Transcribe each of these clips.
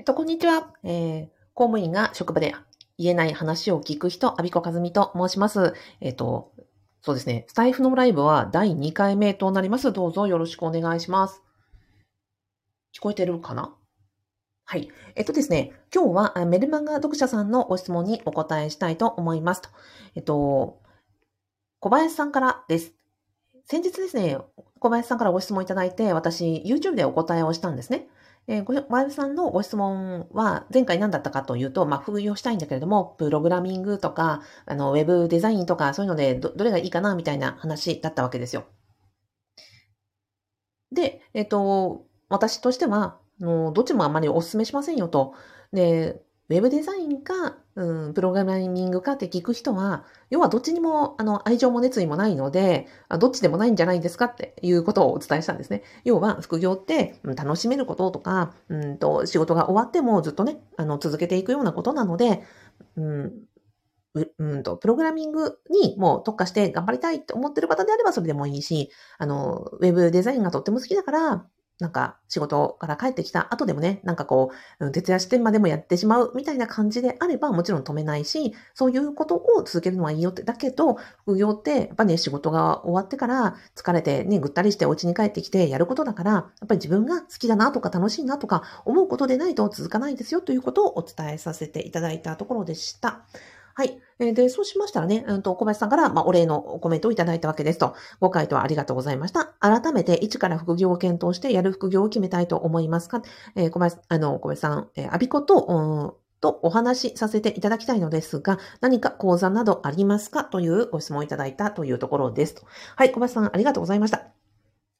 えっと、こんにちは。えー、公務員が職場で言えない話を聞く人、アビコカズミと申します。えっと、そうですね。スタイフのライブは第2回目となります。どうぞよろしくお願いします。聞こえてるかな？はい。えっとですね、今日はメルマガ読者さんのご質問にお答えしたいと思いますと。えっと、小林さんからです。先日ですね、小林さんからご質問いただいて、私、YouTube でお答えをしたんですね。えー、ワイブさんのご質問は前回何だったかというと、まあ、副業したいんだけれども、プログラミングとか、あの、ウェブデザインとか、そういうのでど、どれがいいかな、みたいな話だったわけですよ。で、えっ、ー、と、私としては、あのどっちもあんまりお勧めしませんよと。で、ウェブデザインか、うん、プログラミングかって聞く人は、要はどっちにも、あの、愛情も熱意もないので、どっちでもないんじゃないですかっていうことをお伝えしたんですね。要は、副業って、楽しめることとか、うんと、仕事が終わってもずっとね、あの、続けていくようなことなので、うん、ううんと、プログラミングにもう特化して頑張りたいって思ってる方であればそれでもいいし、あの、ウェブデザインがとっても好きだから、なんか仕事から帰ってきた後でもね、なんかこう、徹夜してまでもやってしまうみたいな感じであればもちろん止めないし、そういうことを続けるのはいいよって。だけど、副業ってやっぱね、仕事が終わってから疲れてね、ぐったりしてお家に帰ってきてやることだから、やっぱり自分が好きだなとか楽しいなとか思うことでないと続かないですよということをお伝えさせていただいたところでした。はい。で、そうしましたらね、うんと、小林さんから、まあ、お礼のコメントをいただいたわけですと。ご回答ありがとうございました。改めて、一から副業を検討して、やる副業を決めたいと思いますか？えー、小林、あの、小林さん、えー、アビコと、うんとお話しさせていただきたいのですが、何か講座などありますか？というご質問をいただいたというところですと。はい、小林さん、ありがとうございました。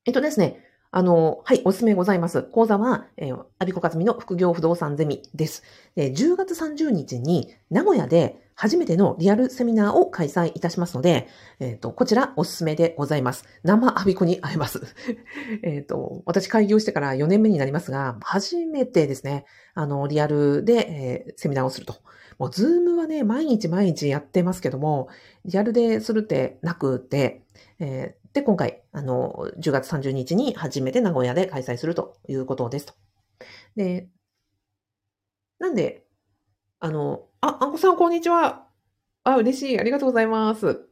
えっとですね、あの、はい、おすすめございます。講座は、えー、アビコカズミの副業不動産ゼミです。えー、10月30日に名古屋で初めてのリアルセミナーを開催いたしますので、えっ、ー、と、こちらおすすめでございます。生アビコに会えます。えっと、私開業してから4年目になりますが、初めてですね、あの、リアルで、えー、セミナーをすると。もう、ズームはね、毎日毎日やってますけども、リアルでするってなくて、えー、で、今回、あの、10月30日に初めて名古屋で開催するということですと。で、なんで、あの、あ、あんこさん、こんにちは。あ、嬉しい。ありがとうございます。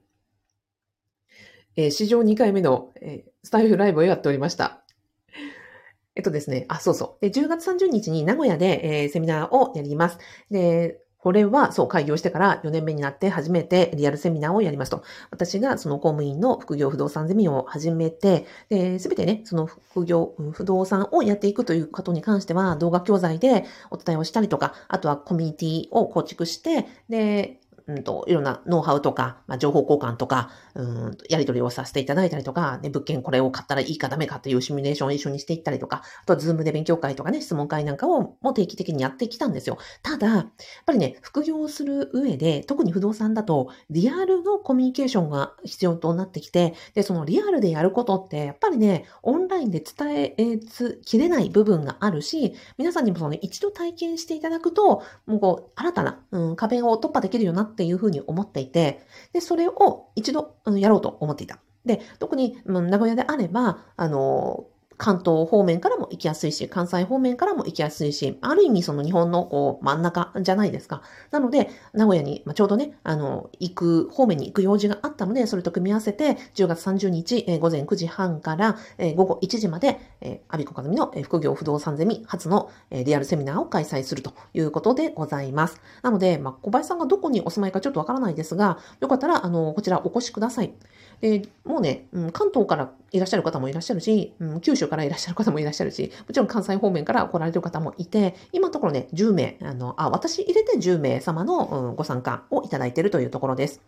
えー、史上2回目の、えー、スタイフライブをやっておりました。えっとですね、あ、そうそう。で、10月30日に名古屋で、えー、セミナーをやります。で、これは、そう、開業してから4年目になって初めてリアルセミナーをやりますと。私がその公務員の副業不動産ゼミを始めて、すべてね、その副業、不動産をやっていくということに関しては、動画教材でお伝えをしたりとか、あとはコミュニティを構築して、で、うんと、いろんなノウハウとか、まあ、情報交換とか、うん、やり取りをさせていただいたりとか、ね、物件これを買ったらいいかダメかというシミュレーションを一緒にしていったりとか、あとはズームで勉強会とかね、質問会なんかをも定期的にやってきたんですよ。ただ、やっぱりね、副業をする上で、特に不動産だと、リアルのコミュニケーションが必要となってきて、で、そのリアルでやることって、やっぱりね、オンラインで伝えきれない部分があるし、皆さんにもその一度体験していただくと、もうこう、新たな、うん、壁を突破できるようになってていうふうに思っていて、で、それを一度、やろうと思っていた。で、特に、名古屋であれば、あの、関東方面からも行きやすいし、関西方面からも行きやすいし、ある意味その日本のこう真ん中じゃないですか。なので、名古屋に、ちょうどね、あの、行く、方面に行く用事があったので、それと組み合わせて、10月30日、午前9時半から、午後1時まで、アビコカズミの、副業不動産ゼミ初の、リアルセミナーを開催するということでございます。なので、まあ、小林さんがどこにお住まいかちょっとわからないですが、よかったら、あの、こちらお越しください。で、もうね、うん、関東からいらっしゃる方もいらっしゃるし、うん、九州からいらっしゃる方もいらっしゃるし、もちろん関西方面から来られる方もいて、今のところね、10名、あの、あ、私入れて10名様の、うん、ご参加をいただいているというところです。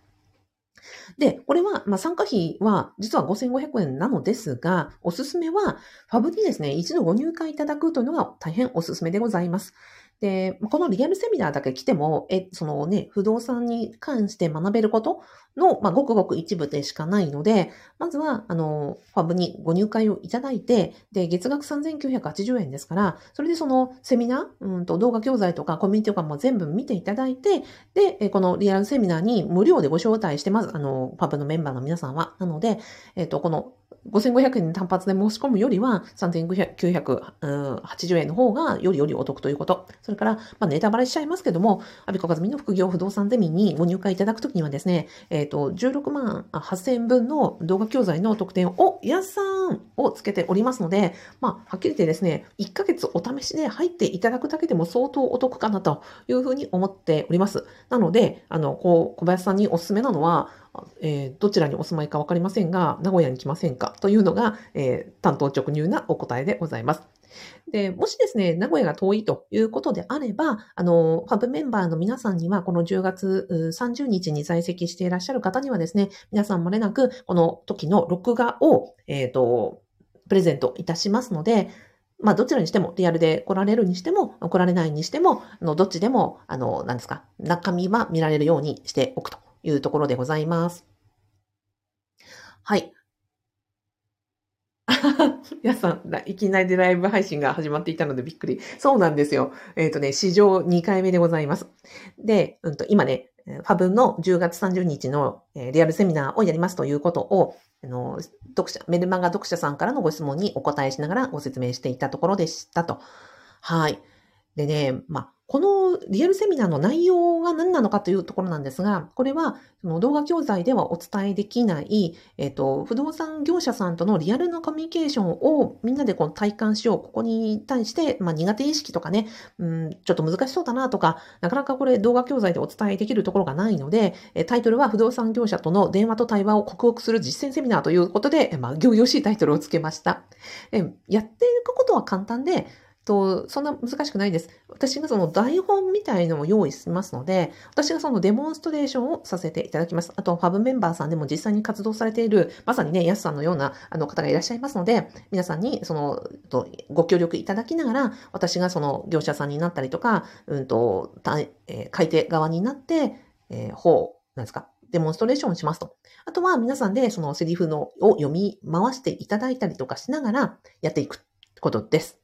で、これは、まあ、参加費は実は5500円なのですが、おすすめは、ファブにですね、一度ご入会いただくというのが大変おすすめでございます。で、このリアルセミナーだけ来ても、え、そのね、不動産に関して学べることの、まあ、ごくごく一部でしかないので、まずは、あの、ファブにご入会をいただいて、で、月額3980円ですから、それでそのセミナー、うんと動画教材とかコミュニティとかも全部見ていただいて、で、このリアルセミナーに無料でご招待してます。あの、ファブのメンバーの皆さんは。なので、えっ、と、この5500円単発で申し込むよりは、3980円の方がよりよりお得ということ。それから、まあ、ネタバレしちゃいますけども、アビコカズミの副業不動産ゼミにご入会いただくときにはですね、えっ、ー、と、16万8000円分の動画教材の特典を、安さんをつけておりますので、まあ、はっきり言ってですね、1ヶ月お試しで入っていただくだけでも相当お得かなというふうに思っております。なので、あの、こう、小林さんにおすすめなのは、えー、どちらにお住まいかわかりませんが、名古屋に来ませんかというのが、えー、担当直入なお答えでございます。で、もしですね、名古屋が遠いということであれば、あの、ファブメンバーの皆さんには、この10月30日に在籍していらっしゃる方にはですね、皆さんもれなく、この時の録画を、えっ、ー、と、プレゼントいたしますので、まあ、どちらにしても、リアルで来られるにしても、来られないにしても、あの、どっちでも、あの、何ですか、中身は見られるようにしておくというところでございます。はい。皆さん、いきなりライブ配信が始まっていたのでびっくり。そうなんですよ。えっ、ー、とね、史上2回目でございます。で、うんと、今ね、ファブの10月30日のリアルセミナーをやりますということを、あの、読者、メルマガ読者さんからのご質問にお答えしながらご説明していたところでしたと。はい。でね、まあ、このリアルセミナーの内容が何なのかというところなんですが、これはその動画教材ではお伝えできない、えっ、と、不動産業者さんとのリアルなコミュニケーションをみんなでこう体感しよう。ここに対して、まあ、苦手意識とかね、うん、ちょっと難しそうだなとか、なかなかこれ動画教材でお伝えできるところがないので、タイトルは不動産業者との電話と対話を克服する実践セミナーということで、まあ、行々しいタイトルをつけました。やっていくことは簡単で、と、そんな難しくないです。私がその台本みたいのも用意しますので、私がそのデモンストレーションをさせていただきます。あと、ファブメンバーさんでも実際に活動されている、まさにね、ヤスさんのようなあの方がいらっしゃいますので、皆さんにその、とご協力いただきながら、私がその業者さんになったりとか、うんと、えー、買い手側になって、えー、方、なんですか、デモンストレーションをしますと。あとは皆さんでそのセリフのを読み回していただいたりとかしながらやっていくことです。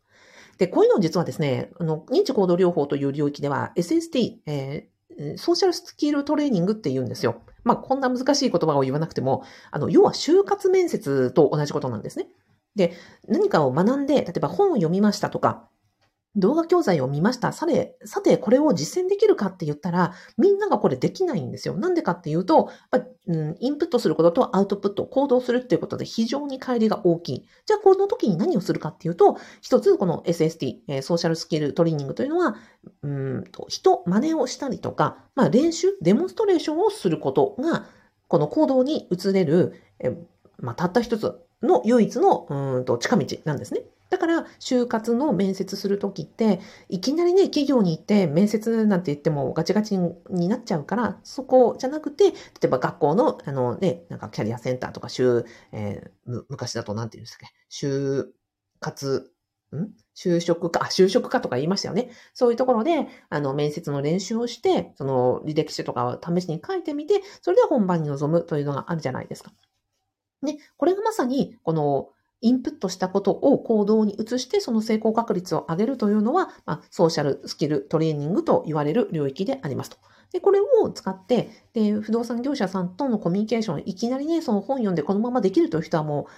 で、こういうのを実はですね、あの、認知行動療法という領域では SST、えー、ソーシャルスキルトレーニングって言うんですよ。まあ、こんな難しい言葉を言わなくても、あの、要は就活面接と同じことなんですね。で、何かを学んで、例えば本を読みましたとか、動画教材を見ました。され、さて、これを実践できるかって言ったら、みんながこれできないんですよ。なんでかっていうと、やっぱうん、インプットすることとアウトプット、行動するっていうことで非常に乖離が大きい。じゃあ、この時に何をするかっていうと、一つ、この SST、え、ソーシャルスキルトレーニングというのは、うんと、人、真似をしたりとか、まあ、練習、デモンストレーションをすることが、この行動に移れる、え、まあ、たった一つの唯一の、うんと、近道なんですね。だから、就活の面接するときって、いきなりね、企業に行って面接なんて言ってもガチガチになっちゃうから、そこじゃなくて、例えば学校の、あのね、なんかキャリアセンターとか、就、えー、昔だとなんて言うんですか就活、ん？就職か、就職かとか言いましたよね。そういうところで、あの、面接の練習をして、その履歴書とかを試しに書いてみて、それで本番に臨むというのがあるじゃないですか。ね、これがまさに、この、インプットしたことを行動に移して、その成功確率を上げるというのは、まあ、ソーシャルスキルトレーニングと言われる領域でありますと。で、これを使って、で、不動産業者さんとのコミュニケーション、いきなりね、その本読んでこのままできるという人はも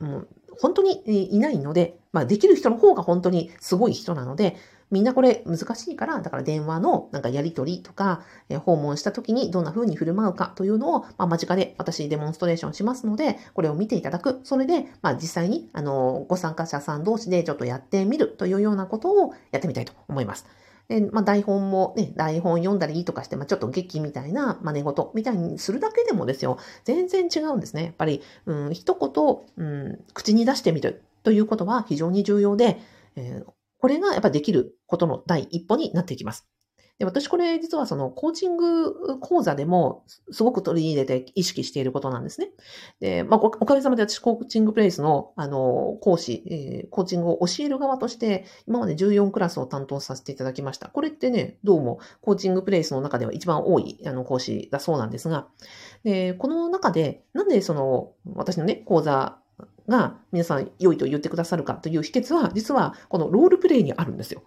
う、もう本当にいないので、まあ、できる人の方が本当にすごい人なので、みんなこれ難しいから、だから電話のなんかやりとりとか、え訪問した時にどんな風に振る舞うかというのを、まあ、間近で私デモンストレーションしますので、これを見ていただく。それで、まあ、実際に、あの、ご参加者さん同士でちょっとやってみるというようなことをやってみたいと思います。で、まあ、台本もね、台本読んだりとかして、まあ、ちょっと劇みたいな真似事みたいにするだけでもですよ、全然違うんですね。やっぱり、うん、一言、うん、口に出してみるということは非常に重要で、えーこれがやっぱできることの第一歩になっていきます。で、私これ実はそのコーチング講座でもすごく取り入れて意識していることなんですね。で、まあ、おかげさまで私コーチングプレイスの、あの、講師、コーチングを教える側として、今まで14クラスを担当させていただきました。これってね、どうもコーチングプレイスの中では一番多いあの講師だそうなんですが、で、この中で、なんでその、私のね、講座が皆さん良いと言ってくださるかという秘訣は、実はこのロールプレイにあるんですよ。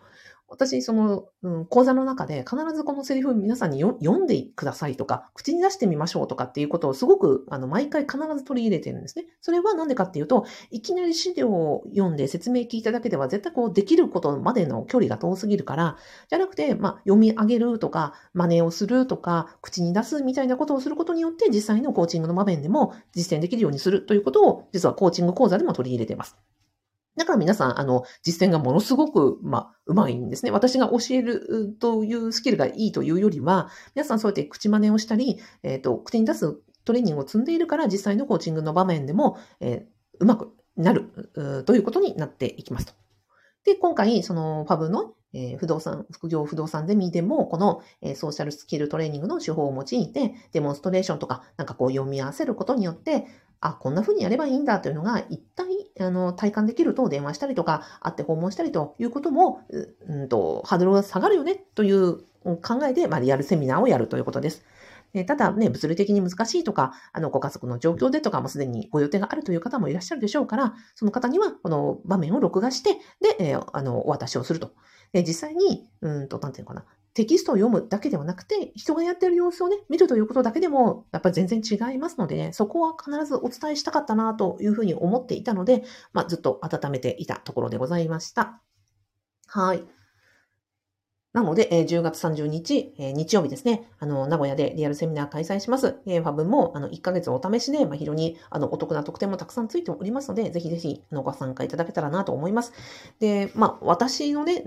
私、その、うん、講座の中で必ずこのセリフ皆さんに読んでくださいとか、口に出してみましょうとかっていうことをすごく、あの、毎回必ず取り入れてるんですね。それはなんでかっていうと、いきなり資料を読んで説明聞いただけでは絶対こうできることまでの距離が遠すぎるから、じゃなくて、まあ、読み上げるとか、真似をするとか、口に出すみたいなことをすることによって、実際のコーチングの場面でも実践できるようにするということを、実はコーチング講座でも取り入れてます。だから皆さん、あの、実践がものすごく、まあ、うまいんですね。私が教えるというスキルがいいというよりは、皆さんそうやって口真似をしたり、えっ、ー、と、口に出すトレーニングを積んでいるから、実際のコーチングの場面でも、えー、うまくなるということになっていきますと。で、今回、そのファブの、えー、不動産、副業不動産ゼミでも、この、えー、ソーシャルスキルトレーニングの手法を用いて、デモンストレーションとか、なんかこう読み合わせることによって、あ、こんな風にやればいいんだというのが一体あの体感できると電話したりとか会って訪問したりということも、うんと、ハードルが下がるよねという考えで、まあ、リアルセミナーをやるということです。ただね、物理的に難しいとか、あの、ご家族の状況でとかもすでにご予定があるという方もいらっしゃるでしょうから、その方にはこの場面を録画して、で、えー、あの、お渡しをすると。で、実際に、うんと、なんていうのかな、テキストを読むだけではなくて、人がやってる様子をね、見るということだけでも、やっぱり全然違いますので、ね、そこは必ずお伝えしたかったなというふうに思っていたので、まあ、ずっと温めていたところでございました。はい。なので、えー、10月30日、日曜日ですね、あの、名古屋でリアルセミナー開催します。ファブも、あの、1ヶ月お試しで、まあ、非常に、あの、お得な特典もたくさんついておりますので、ぜひぜひ、あの、ご参加いただけたらなと思います。で、まあ、私のね、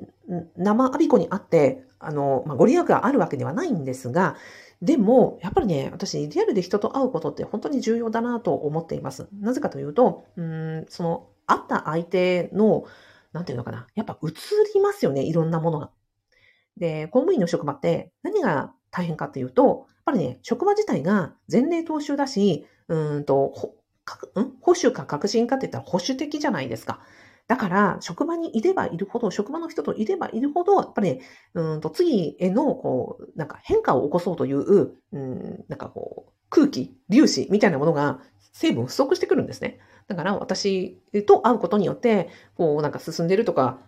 生アビコにあって、あの、まあ、ご利益があるわけではないんですが、でも、やっぱりね、私、リアルで人と会うことって本当に重要だなと思っています。なぜかというと、うん、その、会った相手の、なんていうのかな、やっぱ映りますよね、いろんなものが。で、公務員の職場って何が大変かっていうと、やっぱりね、職場自体が前例踏襲だし、うんと、ん？保守か革新かって言ったら保守的じゃないですか。だから、職場にいればいるほど、職場の人といればいるほど、やっぱり、うんと、次への、こう、なんか変化を起こそうという、うん、なんかこう、空気、粒子みたいなものが成分不足してくるんですね。だから、私と会うことによって、こう、なんか進んでるとか、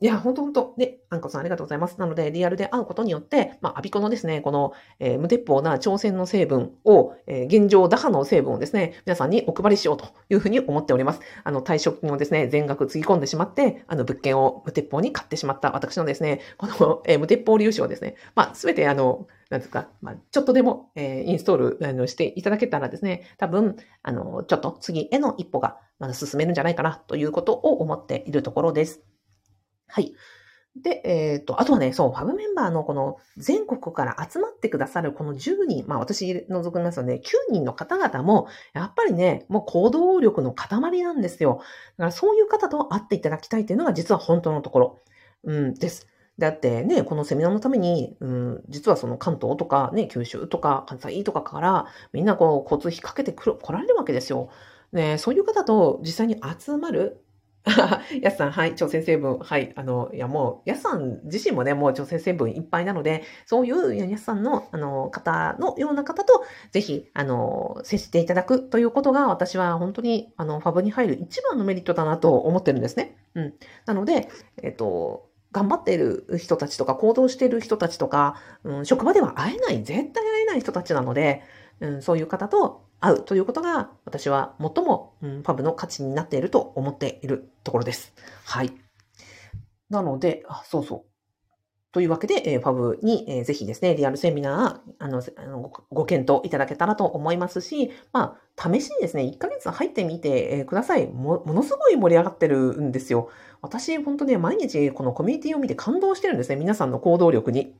いや、ほんとほんと。で、アンコさんありがとうございます。なので、リアルで会うことによって、まあ、アビコのですね、この、えー、無鉄砲な挑戦の成分を、えー、現状打破の成分をですね、皆さんにお配りしようというふうに思っております。あの、退職金をですね、全額つぎ込んでしまって、あの、物件を無鉄砲に買ってしまった私のですね、この、えー、無鉄砲粒子をですね、まあ、すべてあの、なんですか、まあ、ちょっとでも、えー、インストールあのしていただけたらですね、多分、あの、ちょっと次への一歩がまだ進めるんじゃないかなということを思っているところです。はい。で、えっ、ー、と、あとはね、そう、ファブメンバーのこの全国から集まってくださるこの10人、まあ私除きますので、9人の方々も、やっぱりね、もう行動力の塊なんですよ。だからそういう方と会っていただきたいっていうのが実は本当のところ、うん、です。だってね、このセミナーのために、うん、実はその関東とかね、九州とか関西とかからみんなこう交通費かけてくる来られるわけですよ。ね、そういう方と実際に集まる、やすさん、はい、朝鮮成分、はい、あの、いやもう、やすさん自身もね、もう朝鮮成分いっぱいなので、そういうやすさんの、あの、方のような方と、ぜひ、あの、接していただくということが、私は本当に、あの、ファブに入る一番のメリットだなと思ってるんですね。うん。なので、えっと、頑張っている人たちとか、行動している人たちとか、うん、職場では会えない、絶対会えない人たちなので、うん、そういう方と会うということが、私は最も、うん、ファブの価値になっていると思っているところです。はい。なので、あ、そうそう。というわけで、えー、ファブに、えー、ぜひですね、リアルセミナー、あの、あのごご検討いただけたらと思いますし、まあ、試しにですね、1ヶ月入ってみて、え、ください。も、ものすごい盛り上がってるんですよ。私、本当ね、毎日このコミュニティを見て感動してるんですね。皆さんの行動力に。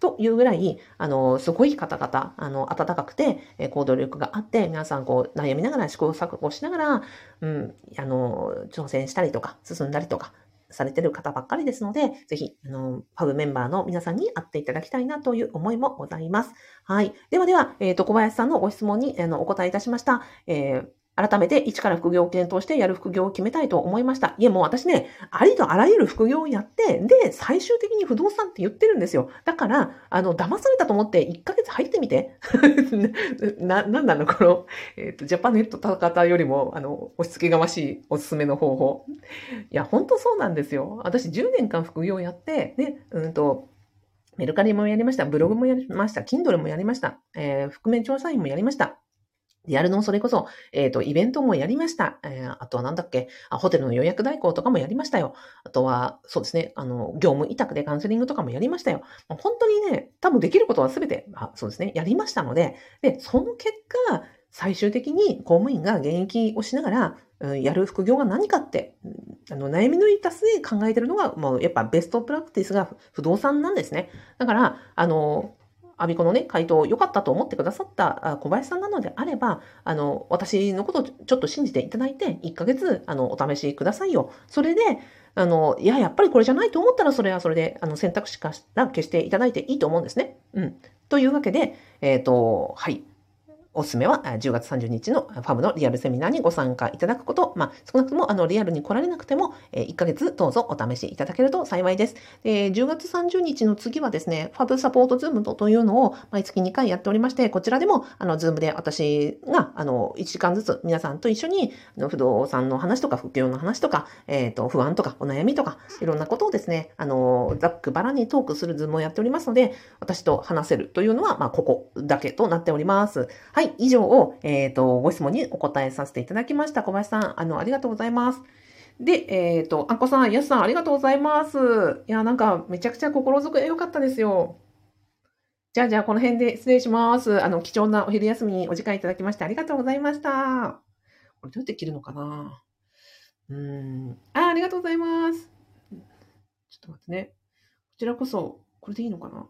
というぐらい、あの、すごい方々、あの、温かくて、え行動力があって、皆さんこう、悩みながら試行錯誤しながら、うん、あの、挑戦したりとか、進んだりとか、されてる方ばっかりですので、ぜひ、あの、ファブメンバーの皆さんに会っていただきたいなという思いもございます。はい。ではでは、えっ、ー、と、小林さんのご質問に、あの、お答えいたしました。えー改めて一から副業を検討してやる副業を決めたいと思いました。いえ、もう私ね、ありとあらゆる副業をやって、で、最終的に不動産って言ってるんですよ。だから、あの、騙されたと思って1ヶ月入ってみて。な、なんなの？この、えっ、ー、と、ジャパネット方よりも、あの、押し付けがましいおすすめの方法。いや、本当そうなんですよ。私10年間副業をやって、ね、うんと、メルカリもやりました。ブログもやりました。Kindle もやりました。えー、覆面調査員もやりました。リアルのそれこそ、えっ、ー、と、イベントもやりました。えー、あとはなんだっけ？あ、ホテルの予約代行とかもやりましたよ。あとは、そうですね、あの、業務委託でカウンセリングとかもやりましたよ。ま本当にね、多分できることはすべて、あ、そうですね、やりましたので、で、その結果、最終的に公務員が現役をしながら、うん、やる副業が何かって、あの、悩みのいたすで考えてるのが、もうやっぱベストプラクティスが不動産なんですね。だから、あの、アビコのね、回答良かったと思ってくださった小林さんなのであれば、あの、私のことちょっと信じていただいて、1ヶ月、あの、お試しくださいよ。それで、あの、いや、やっぱりこれじゃないと思ったら、それはそれで、あの、選択肢から消していただいていいと思うんですね。うん。というわけで、えっ、ー、と、はい。おすすめは10月30日のファブのリアルセミナーにご参加いただくこと、まあ、少なくともあのリアルに来られなくても、え1ヶ月どうぞお試しいただけると幸いです。で10月30日の次はですね、ファブサポートズームというのを毎月2回やっておりまして、こちらでもあのズームで私があの1時間ずつ皆さんと一緒に不動産の話とか、副業の話とか、え、ー、と不安とかお悩みとか、いろんなことをですね、あのざっくばらんにトークするズームをやっておりますので、私と話せるというのは、まあ、ここだけとなっております。はい、はい以上を、えっ、ー、と、ご質問にお答えさせていただきました。小林さん、あの、ありがとうございます。で、えっ、ー、と、あんこさん、やすさん、ありがとうございます。いや、なんか、めちゃくちゃ心づく良かったですよ。じゃあ、じゃあ、この辺で失礼します。あの、貴重なお昼休みにお時間いただきましてありがとうございました。これどうやって切るのかなうーん。あ、ありがとうございます。ちょっと待ってね。こちらこそ、これでいいのかな